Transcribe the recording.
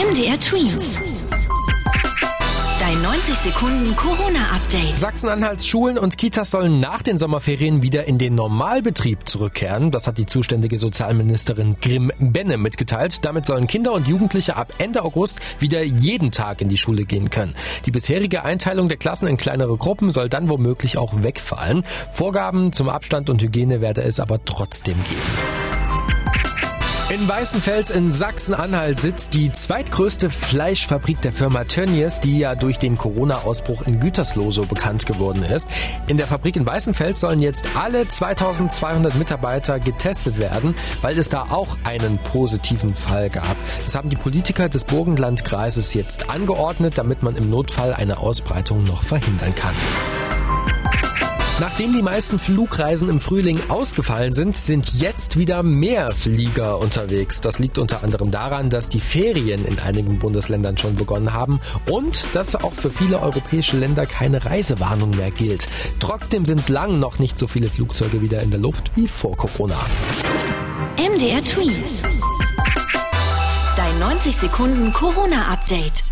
MDR Twins. Dein 90 Sekunden Corona-Update. Sachsen-Anhalts Schulen und Kitas sollen nach den Sommerferien wieder in den Normalbetrieb zurückkehren. Das hat die zuständige Sozialministerin Grimm-Benne mitgeteilt. Damit sollen Kinder und Jugendliche ab Ende August wieder jeden Tag in die Schule gehen können. Die bisherige Einteilung der Klassen in kleinere Gruppen soll dann womöglich auch wegfallen. Vorgaben zum Abstand und Hygiene werde es aber trotzdem geben. In Weißenfels in Sachsen-Anhalt sitzt die zweitgrößte Fleischfabrik der Firma Tönnies, die ja durch den Corona-Ausbruch in Gütersloh so bekannt geworden ist. In der Fabrik in Weißenfels sollen jetzt alle 2200 Mitarbeiter getestet werden, weil es da auch einen positiven Fall gab. Das haben die Politiker des Burgenlandkreises jetzt angeordnet, damit man im Notfall eine Ausbreitung noch verhindern kann. Nachdem die meisten Flugreisen im Frühling ausgefallen sind, sind jetzt wieder mehr Flieger unterwegs. Das liegt unter anderem daran, dass die Ferien in einigen Bundesländern schon begonnen haben und dass auch für viele europäische Länder keine Reisewarnung mehr gilt. Trotzdem sind lang noch nicht so viele Flugzeuge wieder in der Luft wie vor Corona. MDR Tweets. Dein 90 Sekunden Corona-Update.